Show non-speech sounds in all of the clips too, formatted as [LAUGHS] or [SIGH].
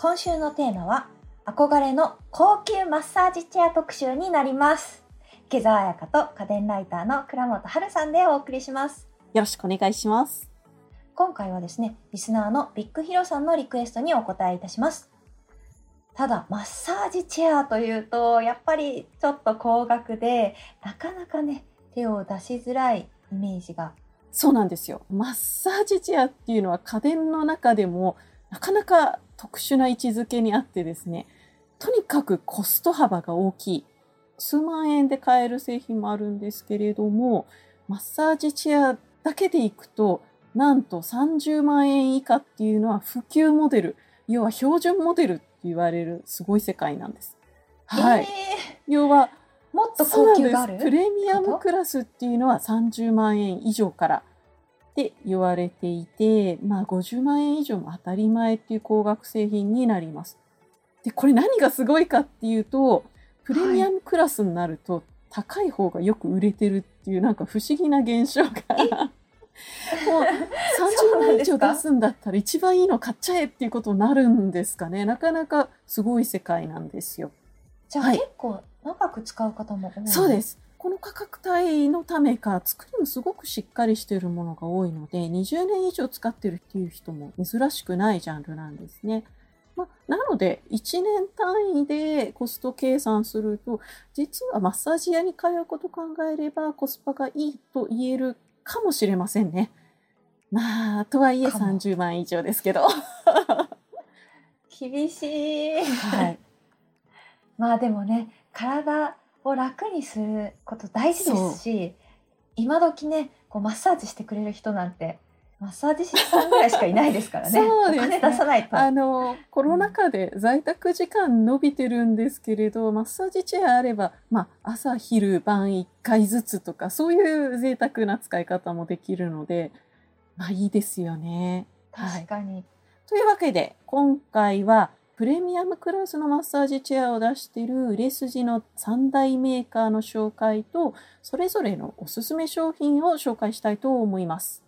今週のテーマは憧れの高級マッサージチェア特集になります。池澤彩香と家電ライターの倉本春さんでお送りします。よろしくお願いします。今回はですねリスナーのビッグヒロさんのリクエストにお答えいたします。ただマッサージチェアというとやっぱりちょっと高額でなかなかね手を出しづらいイメージが。そうなんですよ。マッサージチェアっていうのは家電の中でもなかなか特殊な位置づけにあってですね、とにかくコスト幅が大きい。数万円で買える製品もあるんですけれども、マッサージチェアだけでいくと、なんと30万円以下っていうのは普及モデル、要は標準モデルって言われるすごい世界なんです。はい。えー、要は、もっと高級がある？プレミアムクラスっていうのは30万円以上からって言われていて、まあ50万円以上も当たり前っていう高額製品になります。で、これ何がすごいかっていうと、プレミアムクラスになると高い方がよく売れてるっていうなんか不思議な現象が。もう30万以上出すんだったら一番いいの買っちゃえっていうことになるんですかね。なかなかすごい世界なんですよ。じゃあ、はい、結構長く使う方も多いそうです。この価格帯のためか、作りもすごくしっかりしているものが多いので、20年以上使ってるっていう人も珍しくないジャンルなんですね。まあ、なので、1年単位でコスト計算すると、実はマッサージ屋に通うこと考えればコスパがいいと言えるかもしれませんね。まあ、とはいえ30万以上ですけど。[LAUGHS] 厳しい。はい。[LAUGHS] まあでもね、体を楽にすること大事ですし今時ねこうマッサージしてくれる人なんてマッサージ師さんぐらいしかいないですからね。[LAUGHS] そうですね。出さないと。あの、コロナ禍で在宅時間伸びてるんですけれど、マッサージチェアあれば、まあ、朝、昼、晩1回ずつとか、そういう贅沢な使い方もできるので、まあいいですよね。確かに。はい、というわけで、今回は、プレミアムクラスのマッサージチェアを出している売れ筋の3大メーカーの紹介と、それぞれのおすすめ商品を紹介したいと思います。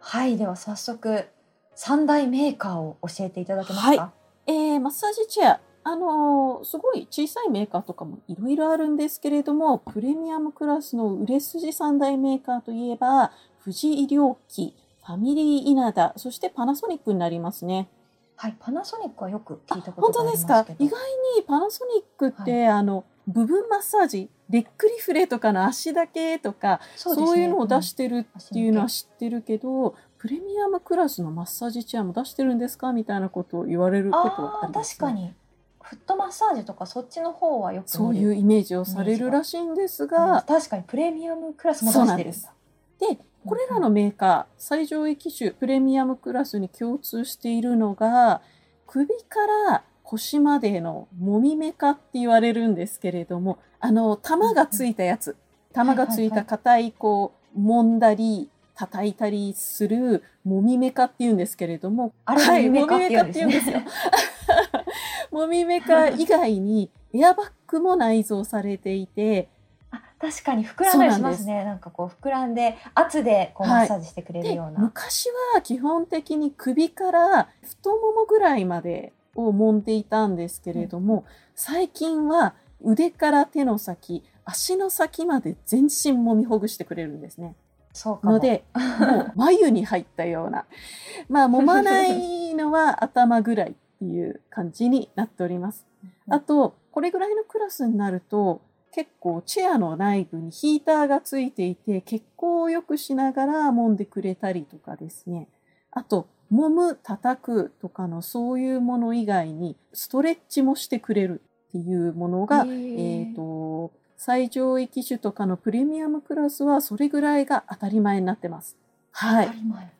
はい、では早速、3大メーカーを教えていただけますか？はい、えー、マッサージチェア、あのー、すごい小さいメーカーとかもいろいろあるんですけれども、プレミアムクラスの売れ筋3大メーカーといえば、富士医療機、ファミリー稲田、そしてパナソニックになりますね。はい、パナソニックはよく聞いたことがありますけど。本当ですか？意外にパナソニックって、はい、あの部分マッサージ、レックリフレとかの足だけとかそう、ね,、いうのを出してるっていうのは知ってるけど、うん、プレミアムクラスのマッサージチェアも出してるんですか？みたいなことを言われることはあります、ね、確かに。フットマッサージとかそっちの方はよくそういうイメージをされるらしいんですが、確かにプレミアムクラスも出してるんです。でこれらのメーカー、最上位機種プレミアムクラスに共通しているのが首から腰までのもみめかって言われるんですけれども、あの、玉がついたやつ、玉がついた硬い、こう、揉んだり、叩いたりするもみめかって言うんですけれども、あれはい、もみめかって言うんですよ。もみめか以外にエアバッグも内蔵されていて、確かに膨らんだりしますね。なんかこう膨らんで圧でこうマッサージしてくれるような。はい、昔は基本的に首から太ももぐらいまでを揉んでいたんですけれども、うん、最近は腕から手の先、足の先まで全身揉みほぐしてくれるんですね。そうので、もう眉に入ったような。まあ、揉まないのは頭ぐらいっていう感じになっております。[LAUGHS] あと、これぐらいのクラスになると、結構チェアの内部にヒーターがついていて血行を良くしながら揉んでくれたりとかですね。あと揉む叩くとかのそういうもの以外にストレッチもしてくれるっていうものが、えーと最上位機種とかのプレミアムクラスはそれぐらいが当たり前になってます。はい、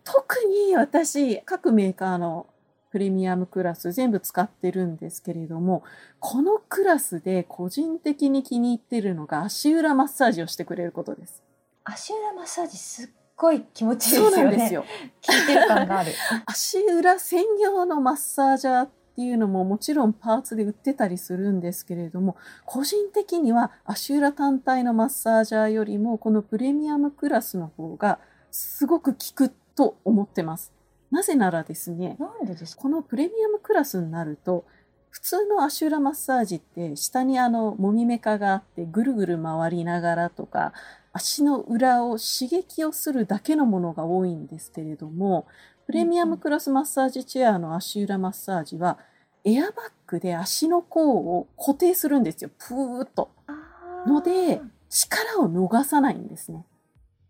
特に私各メーカーのプレミアムクラス全部使ってるんですけれども、このクラスで個人的に気に入ってるのが足裏マッサージをしてくれることです。足裏マッサージすっごい気持ちいいですよね。そうなんですよ。聞いてる感がある。[LAUGHS] 足裏専用のマッサージャーっていうのももちろんパーツで売ってたりするんですけれども、個人的には足裏単体のマッサージャーよりもこのプレミアムクラスの方がすごく効くと思ってます。なぜならですね、なんでですか？このプレミアムクラスになると、普通の足裏マッサージって下にあのもみメカがあってぐるぐる回りながらとか足の裏を刺激をするだけのものが多いんですけれどもプレミアムクラスマッサージチェアの足裏マッサージはエアバッグで足の甲を固定するんですよプーッと。ので力を逃さないんですね。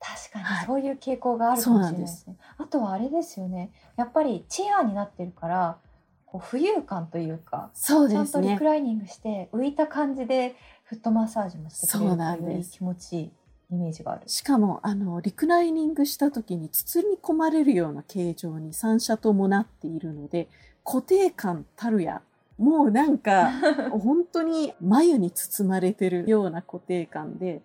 確かにそういう傾向があるかもしれないですね。あとはあれですよね。やっぱりチェアになってるからこう浮遊感というかそうちゃんとリですねクライニングして浮いた感じでフットマッサージもしてくれそうるとより気持ちいいイメージがある。しかもあのリクライニングした時に包み込まれるような形状に三者ともなっているので固定感たるやもうなんか [LAUGHS] 本当に眉に包まれてるような固定感で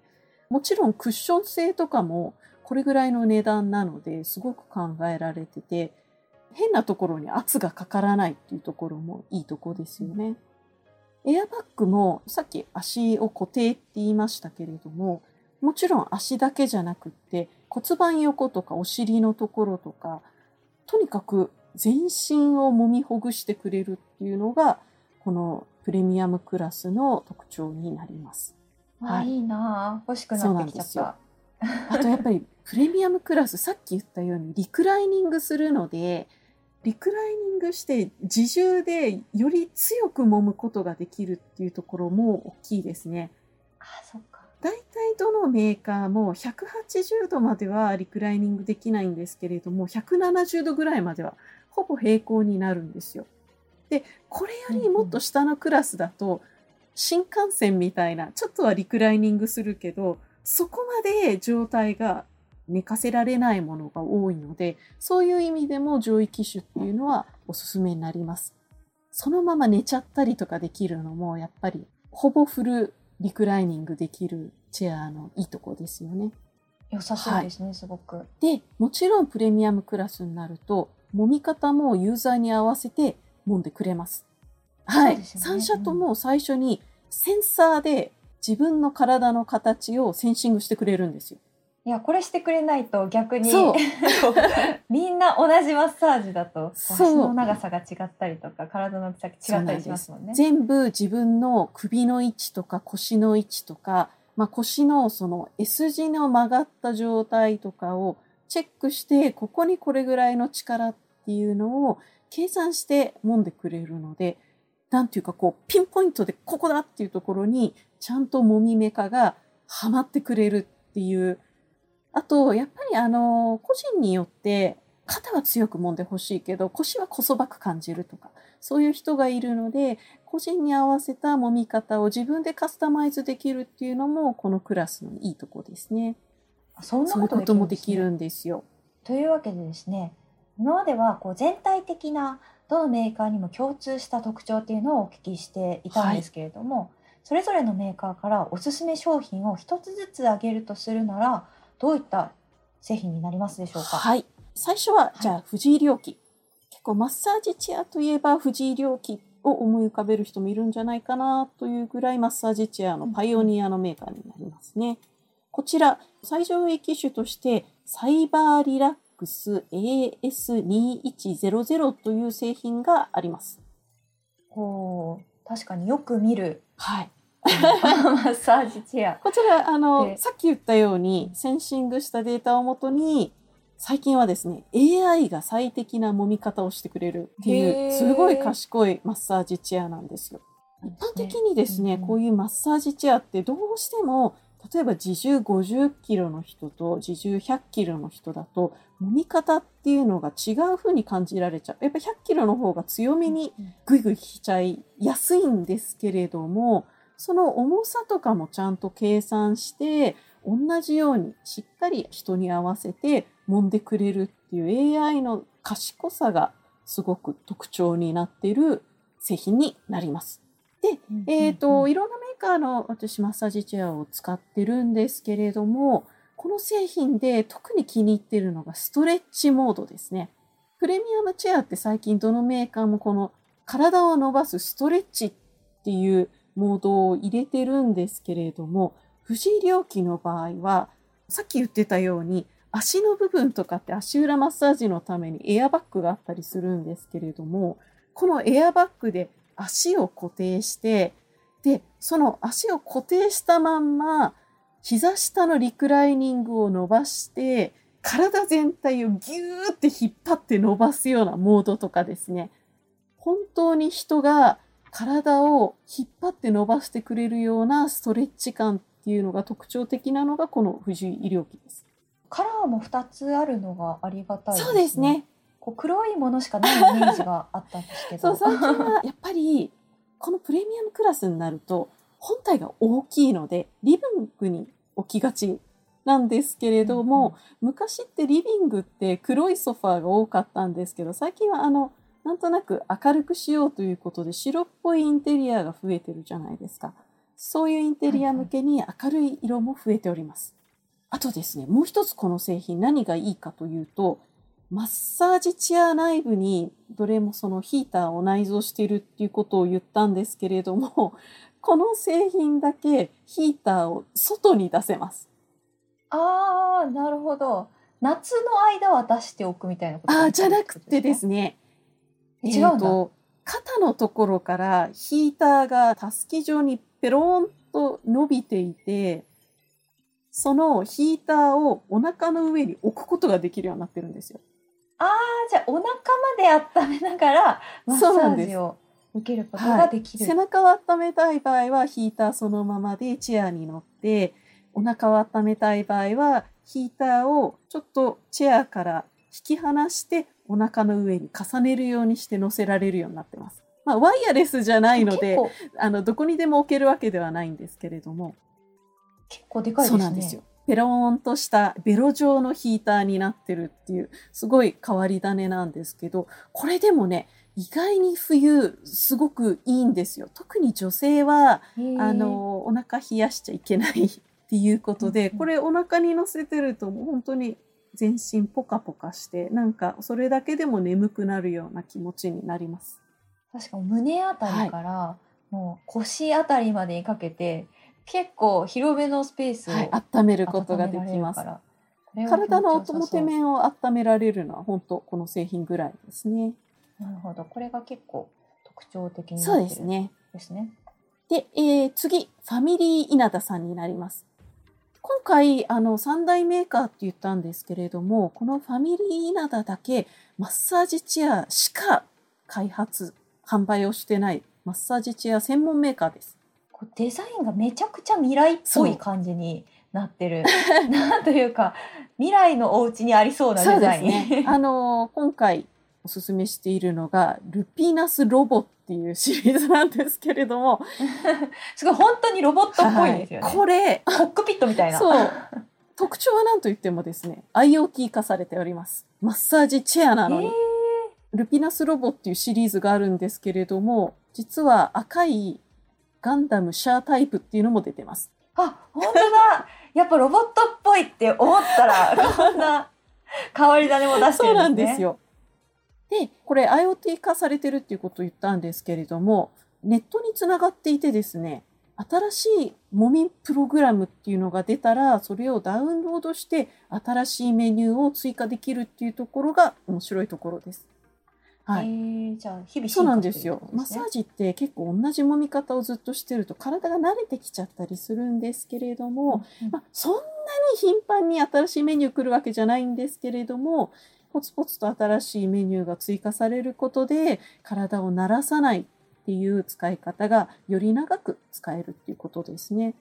もちろんクッション性とかもこれぐらいの値段なのですごく考えられてて変なところに圧がかからないっていうところもいいとこですよね。エアバッグもさっき足を固定って言いましたけれどももちろん足だけじゃなくって骨盤横とかお尻のところとかとにかく全身を揉みほぐしてくれるっていうのがこのプレミアムクラスの特徴になります。あ、はいいいなあ欲しくなってきちゃった。あとやっぱりプレミアムクラス [LAUGHS] さっき言ったようにリクライニングするのでリクライニングして自重でより強く揉むことができるっていうところも大きいですね。あ、そっか。大体どのメーカーも180度まではリクライニングできないんですけれども170度ぐらいまではほぼ平行になるんですよ。でこれよりもっと下のクラスだと新幹線みたいなちょっとはリクライニングするけどそこまで状態が寝かせられないものが多いのでそういう意味でも上位機種っていうのはおすすめになります。そのまま寝ちゃったりとかできるのもやっぱりほぼフルリクライニングできるチェアのいいとこですよね。良さそうですね、すごく。で、もちろんプレミアムクラスになると、揉み方もユーザーに合わせて揉んでくれます。はい。ね3社とも最初にセンサーで自分の体の形をセンシングしてくれるんですよ。いや、これしてくれないと逆にそう [LAUGHS] みんな同じマッサージだと足の長さが違ったりとか体の大きさが違ったりしますもんね。全部自分の首の位置とか腰の位置とか、まあ、腰のその S 字の曲がった状態とかをチェックしてここにこれぐらいの力っていうのを計算して揉んでくれるのでなんていうかこうピンポイントでここだっていうところにちゃんと揉みメカがはまってくれるっていうあとやっぱりあの個人によって肩は強く揉んでほしいけど腰はこそばく感じるとかそういう人がいるので個人に合わせた揉み方を自分でカスタマイズできるっていうのもこのクラスのいいとこですね。そんなこことともできるんですよ。というわけでですね今まではこう全体的などのメーカーにも共通した特徴っていうのをお聞きしていたんですけれども、それぞれのメーカーからおすすめ商品を一つずつ挙げるとするならどういった製品になりますでしょうか、はい。最初は、いじゃあ、藤井良機。結構、マッサージチェアといえば、藤井良機を思い浮かべる人もいるんじゃないかなというぐらい、マッサージチェアのパイオニアのメーカーになりますね。こちら、最上位機種として、サイバーリラッ AS2100 という製品があります。こう確かによく見るはい。マッサージチェア。こちら、あの、でさっき言ったように、センシングしたデータをもとに、最近はですね、AI が最適な揉み方をしてくれるっていう、すごい賢いマッサージチェアなんですよ。一般的にですね、こういうマッサージチェアってどうしても、例えば自重50キロの人と自重100キロの人だと、揉み方っていうのが違う風に感じられちゃう。やっぱ100キロの方が強めにぐいぐい引きちゃいやすいんですけれども、その重さとかもちゃんと計算して、同じようにしっかり人に合わせて揉んでくれるっていう AI の賢さがすごく特徴になっている製品になります。で、えっ、と、いろんなメーカーの私マッサージチェアを使ってるんですけれども、この製品で特に気に入ってるのがストレッチモードですね。プレミアムチェアって最近どのメーカーもこの体を伸ばすストレッチっていうモードを入れてるんですけれども、藤井良機の場合は、さっき言ってたように足の部分とかって足裏マッサージのためにエアバッグがあったりするんですけれども、このエアバッグで足を固定して、で、その足を固定したまんま、膝下のリクライニングを伸ばして、体全体をギューって引っ張って伸ばすようなモードとかですね。本当に人が体を引っ張って伸ばしてくれるようなストレッチ感っていうのが特徴的なのがこの藤井医療機です。カラーも2つあるのがありがたいですね。そうですね。こう黒いものしかないイメージがあったんですけど。そう、最近はやっぱりこのプレミアムクラスになると本体が大きいのでリビングに置きがちなんですけれども、昔ってリビングって黒いソファーが多かったんですけど、最近はあの、なんとなく明るくしようということで白っぽいインテリアが増えてるじゃないですか。そういうインテリア向けに明るい色も増えております。あとですね、もう一つこの製品何がいいかというと、マッサージチェア内部にどれもそのヒーターを内蔵しているっていうことを言ったんですけれども、[LAUGHS] この製品だけヒーターを外に出せます。ああ、なるほど。夏の間は出しておくみたいなことああ、じゃなくてですね、え違うと肩のところからヒーターがたすき状にペローンと伸びていて、そのヒーターをお腹の上に置くことができるようになってるんですよ。ああ、じゃあお腹まで温めながらマッサそうなんですージを受けることができる。背中を温めたい場合はヒーターそのままでチェアに乗って、お腹を温めたい場合はヒーターをちょっとチェアから引き離してお腹の上に重ねるようにして乗せられるようになってます。まあ、ワイヤレスじゃないのであの、どこにでも置けるわけではないんですけれども、結構でかいですね。そうなんですよ。ペローンとしたベロ状のヒーターになってるっていう、すごい変わり種なんですけど、これでもね、意外に冬、すごくいいんですよ。特に女性は、あの、お腹冷やしちゃいけないっていうことで、これお腹に乗せてるともう本当に全身ポカポカして、なんかそれだけでも眠くなるような気持ちになります。確か胸あたりから、もう腰あたりまでにかけて結構広めのスペースをはい、温めることができます。体の表面を温められるのは本当この製品ぐらいですね。なるほどこれが結構特徴的になってるんですね。ですね。で、えー次、ファミリー稲田さんになります。今回、あの、三大メーカーって言ったんですけれども、このファミリー稲田だけ、マッサージチェアしか開発、販売をしてない、マッサージチェア専門メーカーです。こうデザインがめちゃくちゃ未来っぽい感じになってる。[LAUGHS] なんというか未来のお家にありそうなデザイン。すね。あの、今回おすすめしているのが、ルピナスロボっていうシリーズなんですけれども、[LAUGHS] すごい本当にロボットっぽいですよね。はいこれ、コックピットみたいな。そう。特徴は何と言ってもですね、IoT 化されております。マッサージチェアなのに。えールピナスロボっていうシリーズがあるんですけれども、実は赤いガンダムシャータイプっていうのも出てます。あ、本当だ。[LAUGHS] やっぱロボットっぽいって思ったら、[LAUGHS] こんな変わり種も出してそうるんですね。なんですよ。で、これ IoT 化されてるっていうことを言ったんですけれども、ネットにつながっていてですね、新しいもみプログラムっていうのが出たら、それをダウンロードして新しいメニューを追加できるっていうところが面白いところです。はい。えーじゃあ日々そうなんですよ。マッサージ。ジって結構同じ揉み方をずっとしてると体が慣れてきちゃったりするんですけれども、うんまあ、そんなに頻繁に新しいメニュー来るわけじゃないんですけれども、ポツポツと新しいメニューが追加されることで体を慣らさないっていう使い方がより長く使えるっていうことですね。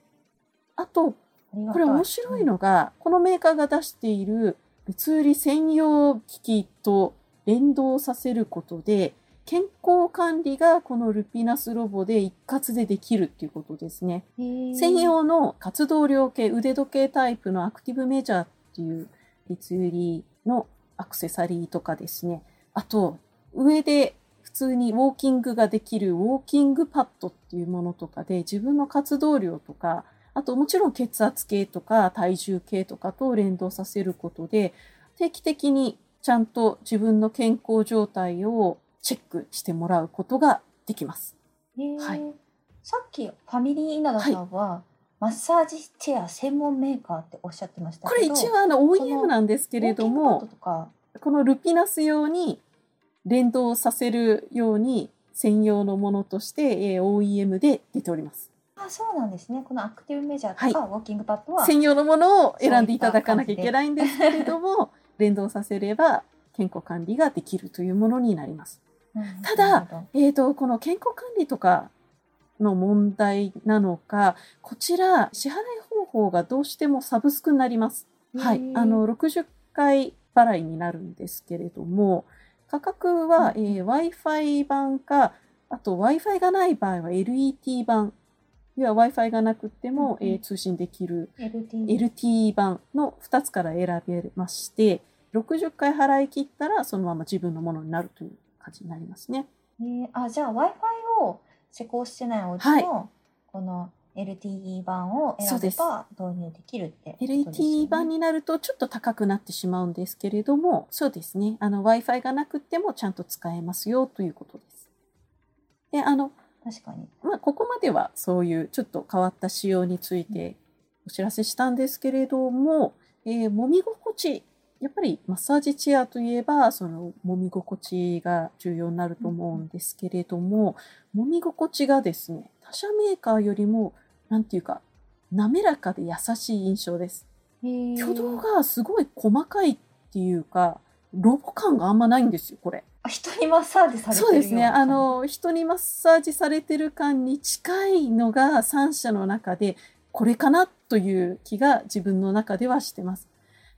あと、これ面白いのが、このメーカーが出している物売り専用機器と連動させることで、健康管理がこのルピナスロボで一括でできるっていうことですね。うん専用の活動量計、腕時計タイプのアクティブメジャーっていう物売りのアクセサリーとかですね。あと、上で普通にウォーキングができるウォーキングパッドっていうものとかで自分の活動量とか、あともちろん血圧計とか体重計とかと連動させることで、定期的にちゃんと自分の健康状態をチェックしてもらうことができます。はい。さっきファミリー稲田さんは、マッサージチェア専門メーカーっておっしゃってましたこけどれ一応あの OEM なんですけれども、このルピナス用に連動させるように専用のものとして、えー OEM で出ております。あそうなんですね。このアクティブメジャーとか、ウォーキングパッドは。専用のものを選んでいただかなきゃいけないんですけれども、[LAUGHS] 連動させれば健康管理ができるというものになります。うんただえー、とこの健康管理とかの問題なのか、こちら支払い方法がどうしてもサブスクになります。はい。あの60回払いになるんですけれども、価格は、うん。えー Wi-Fi 版か、あと Wi-Fi がない場合は LET 版、要は Wi-Fi がなくても、うんうんえー通信できる LT LT 版の2つから選べまして、60回払い切ったらそのまま自分のものになるという感じになりますね。えーあじゃあ w i f i を施工してないお家はいのこの LTE 版を選べば導入できるってことですよね LT 版になるとちょっと高くなってしまうんですけれども、そうですね。あの Wi-Fi がなくてもちゃんと使えますよということです。で、あの、確かにまあ、ここまではそういうちょっと変わった仕様についてお知らせしたんですけれども、えー揉み心地、やっぱりマッサージチェアといえば、その揉み心地が重要になると思うんですけれども、揉み心地がですね、他社メーカーよりも、なんていうか、滑らかで優しい印象です。挙動がすごい細かいっていうか、ロボ感があんまないんですよ、これ。あ人にマッサージされてるそうですね。あの、人にマッサージされてる感に近いのが3社の中で、これかなという気が自分の中ではしてます。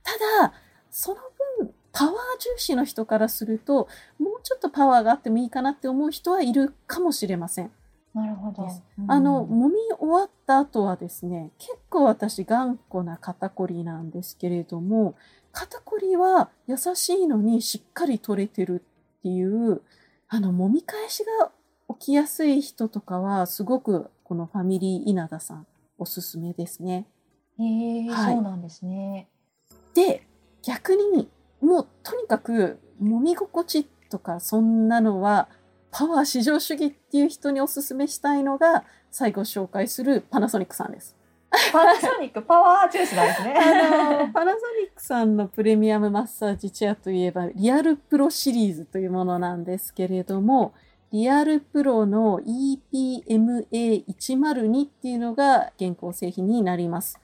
ただ、その分、パワー重視の人からすると、もうちょっとパワーがあってもいいかなって思う人はいるかもしれません。なるほどうんあの、揉み終わった後はですね、結構私頑固な肩こりなんですけれども、肩こりは優しいのにしっかり取れてるっていう、あの、揉み返しが起きやすい人とかは、すごくこのファミリー稲田さんおすすめですね。へえはいそうなんですねで、逆に、もうとにかく揉み心地とかそんなのは、パワー至上主義っていう人におすすめしたいのが、最後紹介するパナソニックさんです。パナソニックパワー重視なんですねあの、パナソニックさんのプレミアムマッサージチェアといえば、リアルプロシリーズというものなんですけれども、リアルプロの EPMA102 っていうのが現行製品になります。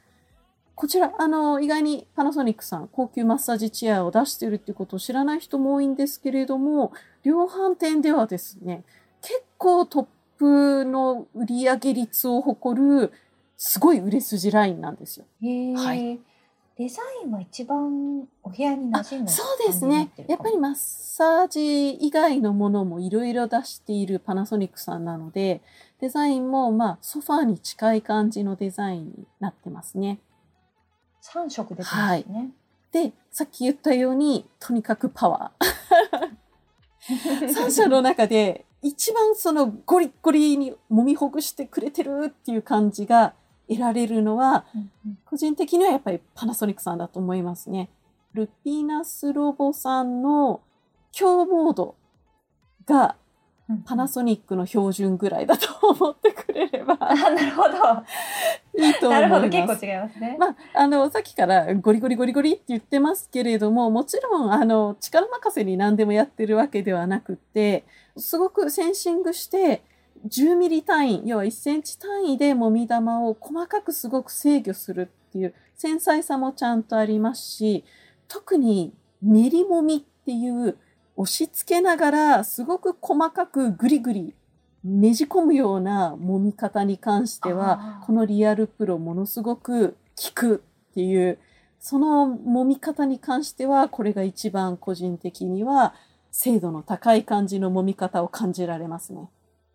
こちら、あの、意外にパナソニックさん、高級マッサージチェアを出しているっていうことを知らない人も多いんですけれども、量販店ではですね、結構トップの売上率を誇る、すごい売れ筋ラインなんですよ。はいデザインは一番お部屋に馴染んだそうですね。やっぱりマッサージ以外のものもいろいろ出しているパナソニックさんなので、デザインもまあソファーに近い感じのデザインになってますね。3色出てますね、で、さっき言ったように、とにかくパワー。[LAUGHS] 3社の中で一番そのゴリッゴリに揉みほぐしてくれてるっていう感じが得られるのは、個人的にはやっぱりパナソニックさんだと思いますね。ルピナスロボさんの強モードがうんパナソニックの標準ぐらいだと思ってくれれば。あなるほど。いいと思ないるほど。ます。結構違いますね、まあ、あの、さっきからゴリゴリゴリゴリって言ってますけれども、もちろん、あの、力任せに何でもやってるわけではなくって、すごくセンシングして、10ミリ単位、要は1センチ単位で揉み玉を細かくすごく制御するっていう繊細さもちゃんとありますし、特に練り揉みっていう押し付けながらすごく細かくグリグリねじ込むような揉み方に関してはこのリアルプロものすごく効くっていうその揉み方に関してはこれが一番個人的には精度の高い感じの揉み方を感じられますね。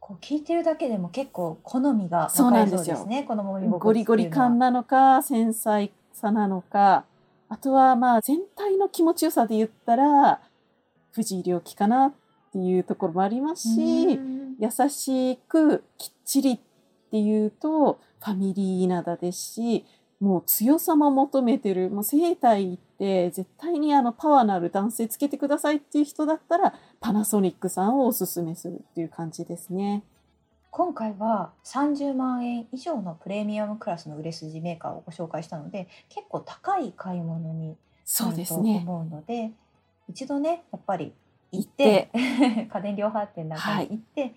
こう聞いてるだけでも結構好みがそう分かれなんですよ。そうですね。この揉みゴリゴリ感なのか繊細さなのかあとはまあ全体の気持ちよさで言ったら藤井良樹かなっていうところもありますし、うん。優しくきっちりっていうとファミリー稲田ですしもう強さも求めてるもう生体って絶対にあのパワーのある男性つけてくださいっていう人だったらパナソニックさんをおすすめするっていう感じですね。今回は30万円以上のプレミアムクラスの売れ筋メーカーをご紹介したので結構高い買い物にそうなるとですね。思うので一度ねやっぱり行って [LAUGHS] 家電量販店なんかに行って、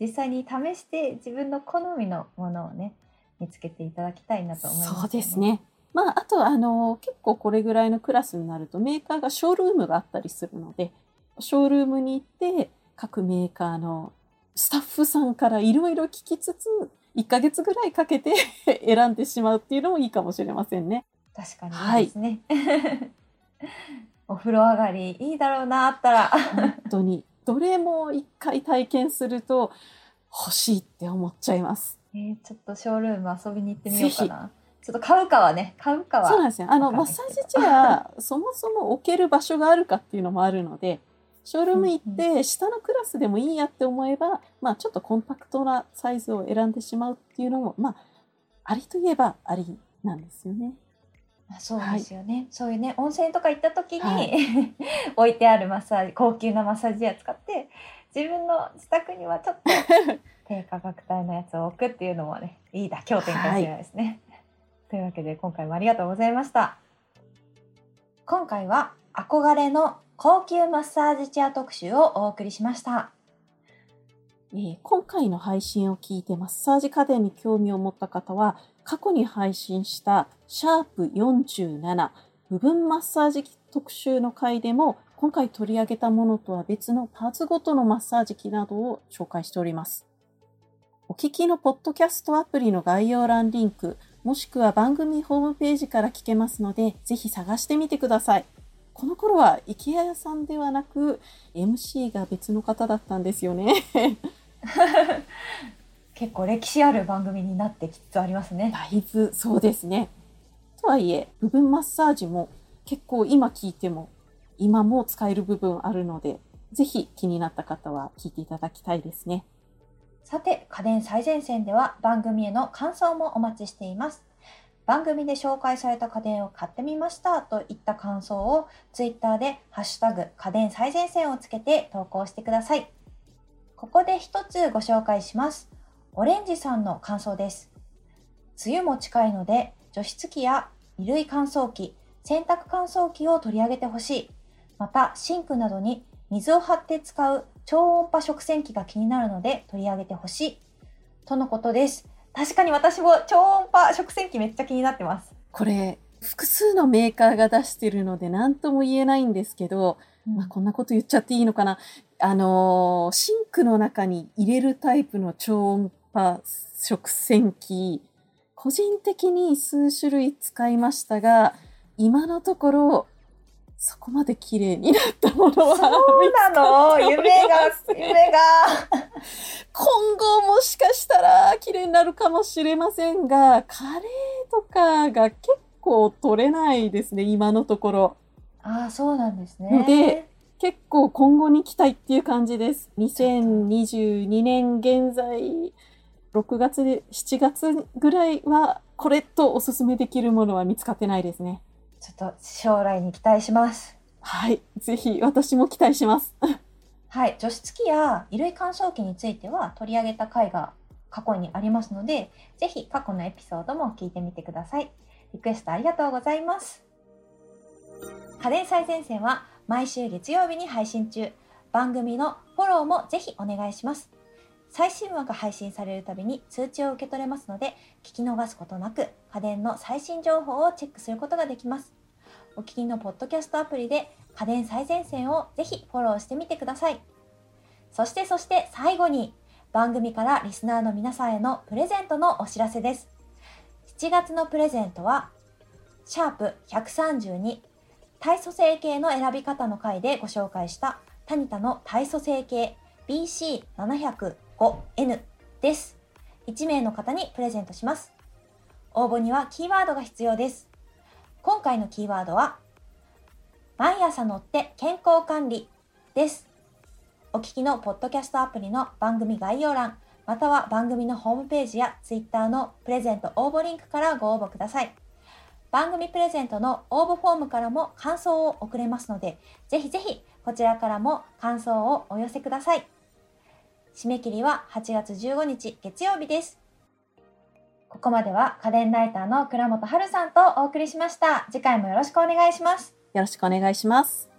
実際に試して自分の好みのものをね見つけていただきたいなと思います、そうです。ね。まあ、あと、あの、結構これぐらいのクラスになると、メーカーがショールームがあったりするので、ショールームに行って、各メーカーのスタッフさんからいろいろ聞きつつ、1ヶ月ぐらいかけて [LAUGHS] 選んでしまうっていうのもいいかもしれませんね。確かにいいですね。[LAUGHS] お風呂上がりいいだろうなあったら。本当に。どれも一回体験すると、欲しいって思っちゃいます。えーちょっとショールーム遊びに行ってみようかな。ちょっと買うかはね買うかは。そうなんですよ。あの、マッサージチェア、[LAUGHS] そもそも置ける場所があるかっていうのもあるので、ショールーム行って、下のクラスでもいいやって思えば、まあ、ちょっとコンパクトなサイズを選んでしまうっていうのも、まあ、ありといえばありなんですよね。あそうですよね、そういうね温泉とか行った時に、はい [LAUGHS] 置いてあるマッサージ高級なマッサージ屋使って自分の自宅にはちょっと低価格帯のやつを置くっていうのもねいい妥協点かもしれないですね。というわけで今回もありがとうございました。今回は憧れの高級マッサージチェア特集をお送りしました。えー今回の配信を聞いてマッサージ家電に興味を持った方は、過去に配信したシャープ47部分マッサージ機特集の回でも、今回取り上げたものとは別のパーツごとのマッサージ機などを紹介しております。お聞きのポッドキャストアプリの概要欄リンク、もしくは番組ホームページから聞けますので、ぜひ探してみてください。この頃は IKEA さんではなく、MC が別の方だったんですよね。[LAUGHS] 結構歴史ある番組になってきつつありますね。だいぶそうですね。とはいえ、部分マッサージも結構今聞いても、今も使える部分あるので、ぜひ気になった方は聞いていただきたいですね。さて、家電最前線では番組への感想もお待ちしています。番組で紹介された家電を買ってみましたといった感想をツイッターでハッシュタグ家電最前線をつけて投稿してください。ここで一つご紹介します。オレンジさんの感想です。梅雨も近いので除湿機や衣類乾燥機、洗濯乾燥機を取り上げてほしい。またシンクなどに水を張って使う超音波食洗機が気になるので取り上げてほしい。とのことです。確かに私も超音波食洗機めっちゃ気になってます。これ、複数のメーカーが出してるので何とも言えないんですけど、まあ、こんなこと言っちゃっていいのかな。あのーシンクの中に入れるタイプの超音波食洗機、個人的に数種類使いましたが、今のところ、そこまで綺麗になったものはそうなの夢が、夢が。今後もしかしたら綺麗になるかもしれませんが、カレーとかが結構取れないですね、今のところ。ああ、そうなんですね。ので結構今後に期待っていう感じです。2022年現在、6月で7月ぐらいは、これとおすすめできるものは見つかってないですね。ちょっと将来に期待します。はい。ぜひ私も期待します。[LAUGHS] はい、除湿機や衣類乾燥機については取り上げた回が過去にありますので、ぜひ過去のエピソードも聞いてみてください。リクエストありがとうございます。家電最前線は毎週月曜日に配信中。番組のフォローもぜひお願いします。最新話が配信されるたびに通知を受け取れますので、聞き逃すことなく家電の最新情報をチェックすることができます。お聞きのポッドキャストアプリで家電最前線をぜひフォローしてみてください。そしてそして最後に番組からリスナーの皆さんへのプレゼントのお知らせです。7月のプレゼントは、シャープ132体組成計の選び方の回でご紹介したタニタの体組成計 5N です。1名の方にプレゼントします。応募にはキーワードが必要です。今回のキーワードは、毎朝乗って健康管理です。お聞きのポッドキャストアプリの番組概要欄、または番組のホームページや Twitter のプレゼント応募リンクからご応募ください。番組プレゼントの応募フォームからも感想を送れますので、ぜひぜひこちらからも感想をお寄せください。締め切りは8月15日月曜日です。ここまでは家電ライターの倉本春さんとお送りしました。次回もよろしくお願いします。よろしくお願いします。